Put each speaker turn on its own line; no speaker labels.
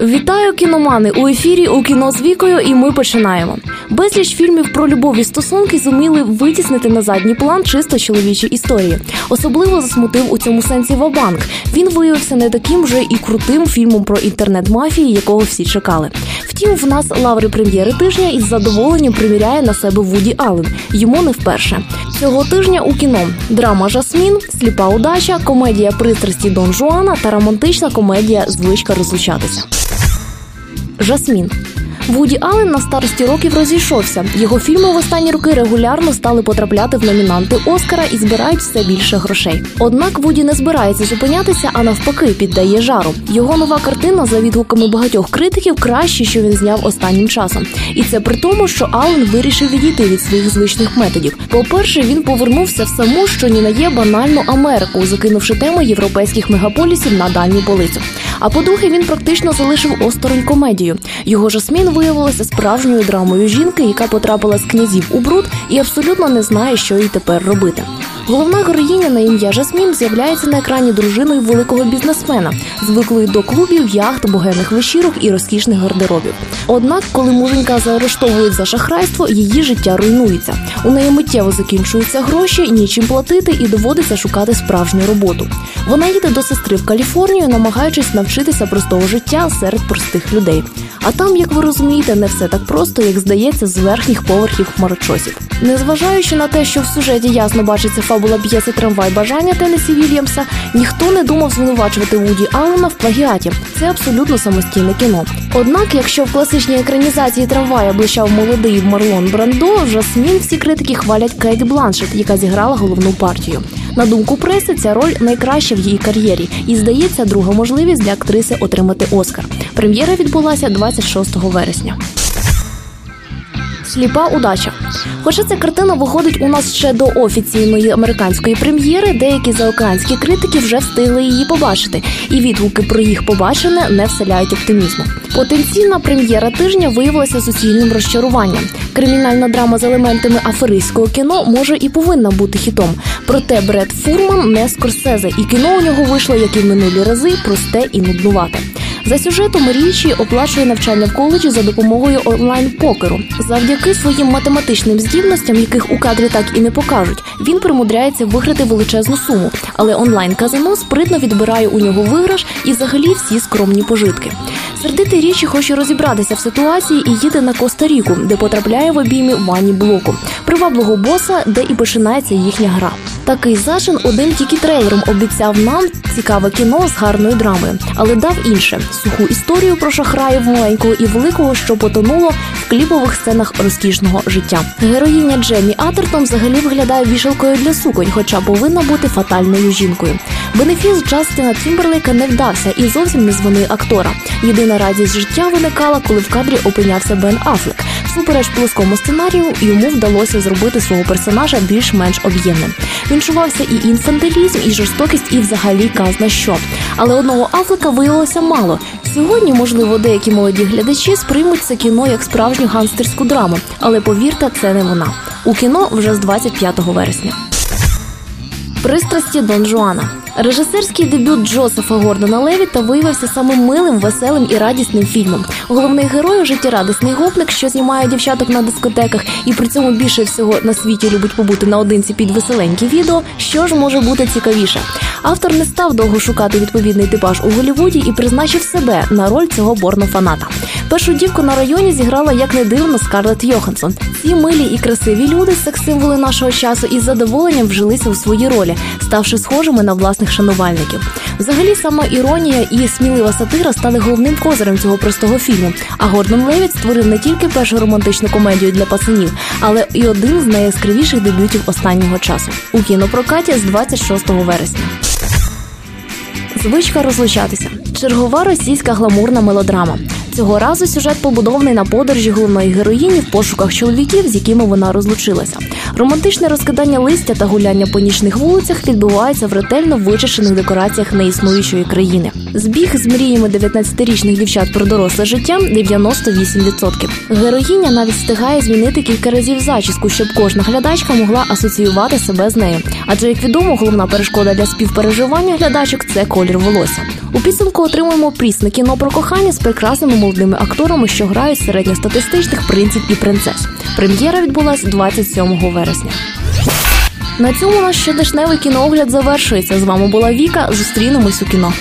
Вітаю кіномани у ефірі у кіно з вікою, і ми починаємо. Безліч фільмів про любов і стосунки зуміли витіснити на задній план чисто чоловічі історії. Особливо засмутив у цьому сенсі Вабанк. Він виявився не таким вже і крутим фільмом про інтернет-мафії, якого всі чекали. Втім, в нас лаври прем'єри тижня із задоволенням приміряє на себе Вуді Аллен. Йому не вперше. Цього тижня у кіно драма Жасмін, сліпа удача, комедія пристрасті Дон Жуана та романтична комедія Звичка розлучатися. Жасмін. Вуді Аллен на старості років розійшовся. Його фільми в останні роки регулярно стали потрапляти в номінанти Оскара і збирають все більше грошей. Однак Вуді не збирається зупинятися, а навпаки, піддає жару. Його нова картина, за відгуками багатьох критиків, краще, що він зняв останнім часом. І це при тому, що Аллен вирішив відійти від своїх звичних методів. По-перше, він повернувся в саму, що ні на є банальну Америку, закинувши тему європейських мегаполісів на дальню полицю. А по-друге, він практично залишив осторонь комедію. Його жасмін виявилася справжньою драмою жінки, яка потрапила з князів у бруд і абсолютно не знає, що їй тепер робити. Головна героїня на ім'я Жасмін з'являється на екрані дружиною великого бізнесмена, звиклої до клубів, яхт, богемних вечірок і розкішних гардеробів. Однак, коли муженька заарештовують за шахрайство, її життя руйнується. У неї миттєво закінчуються гроші, нічим платити і доводиться шукати справжню роботу. Вона їде до сестри в Каліфорнію, намагаючись навчитися простого життя серед простих людей. А там, як ви розумієте, не все так просто, як здається, з верхніх поверхів хмарочосів. Незважаючи на те, що в сюжеті ясно бачиться фабула п'єси трамвай бажання Теннесі Вільямса, ніхто не думав звинувачувати Вуді Аллена в плагіаті. Це абсолютно самостійне кіно. Однак, якщо в класичній екранізації трамвая блищав молодий Марлон Брандо, Жасмін всі критики хвалять Кейт Бланшет, яка зіграла головну партію. На думку преси, ця роль найкраща в її кар'єрі, і здається, друга можливість для актриси отримати Оскар. Прем'єра відбулася 26 вересня. Сліпа удача. Хоча ця картина виходить у нас ще до офіційної американської прем'єри, деякі заокеанські критики вже встигли її побачити, і відгуки про їх побачене не вселяють оптимізму. Потенційна прем'єра тижня виявилася суцільним розчаруванням. Кримінальна драма з елементами аферистського кіно може і повинна бути хітом. Проте Бред Фурман не скорсезе, і кіно у нього вийшло, як і в минулі рази, просте і нуднувате. За сюжетом Річі оплачує навчання в коледжі за допомогою онлайн-покеру. Завдяки своїм математичним здібностям, яких у кадрі так і не покажуть, він примудряється виграти величезну суму. Але онлайн-казино спритно відбирає у нього виграш і взагалі всі скромні пожитки. Сердитий річі хоче розібратися в ситуації і їде на Коста-Ріку, де потрапляє в обійми вані блоку, приваблого боса, де і починається їхня гра. Такий зачин один тільки трейлером обіцяв нам цікаве кіно з гарною драмою, але дав інше суху історію про шахраїв маленького і великого, що потонуло в кліпових сценах розкішного життя. Героїня Джемі Атертон взагалі виглядає вішалкою для суконь, хоча повинна бути фатальною жінкою. Бенефіс Джастіна Тімберлейка не вдався і зовсім не з вини актора. Єдина радість життя виникала, коли в кадрі опинявся Бен Афлек. Всупереч плоскому сценарію йому вдалося зробити свого персонажа більш-менш об'ємним. Він чувався і інфантилізм, і жорстокість, і взагалі казна що. Але одного Афлека виявилося мало. Сьогодні, можливо, деякі молоді глядачі сприймуть це кіно як справжню гангстерську драму, але повірте, це не вона. У кіно вже з 25 вересня. Пристрасті Дон Жуана. Режисерський дебют Джозефа Гордона Левіта виявився самим милим, веселим і радісним фільмом. Головний герой життєрадісний гопник, що знімає дівчаток на дискотеках, і при цьому більше всього на світі любить побути наодинці під веселенькі відео. Що ж може бути цікавіше? Автор не став довго шукати відповідний типаж у Голлівуді і призначив себе на роль цього борнофаната. Першу дівку на районі зіграла як не дивно Скарлетт Йоханссон. Ці милі і красиві люди, секс-символи нашого часу, із задоволенням вжилися у свої ролі, ставши схожими на власних шанувальників. Взагалі, сама іронія і смілива сатира стали головним козирем цього простого фільму. А Гордон Левіт створив не тільки першу романтичну комедію для пацанів, але і один з найяскравіших дебютів останнього часу у кінопрокаті з 26 вересня. Звичка розлучатися. Чергова російська гламурна мелодрама. Цього разу сюжет побудований на подорожі головної героїні в пошуках чоловіків, з якими вона розлучилася. Романтичне розкидання листя та гуляння по нічних вулицях відбувається в ретельно вичищених декораціях неіснуючої країни. Збіг з мріями 19-річних дівчат про доросле життя 98%. Героїня навіть встигає змінити кілька разів зачіску, щоб кожна глядачка могла асоціювати себе з нею. Адже, як відомо, головна перешкода для співпереживання глядачок це колір волосся. У підсумку отримуємо прісне кіно про кохання з прекрасними молодими акторами, що грають середньостатистичних принців і принцес. Прем'єра відбулась 27 вересня. На цьому наш щодешневий кіноогляд завершується. З вами була Віка. Зустрінемось у кіно.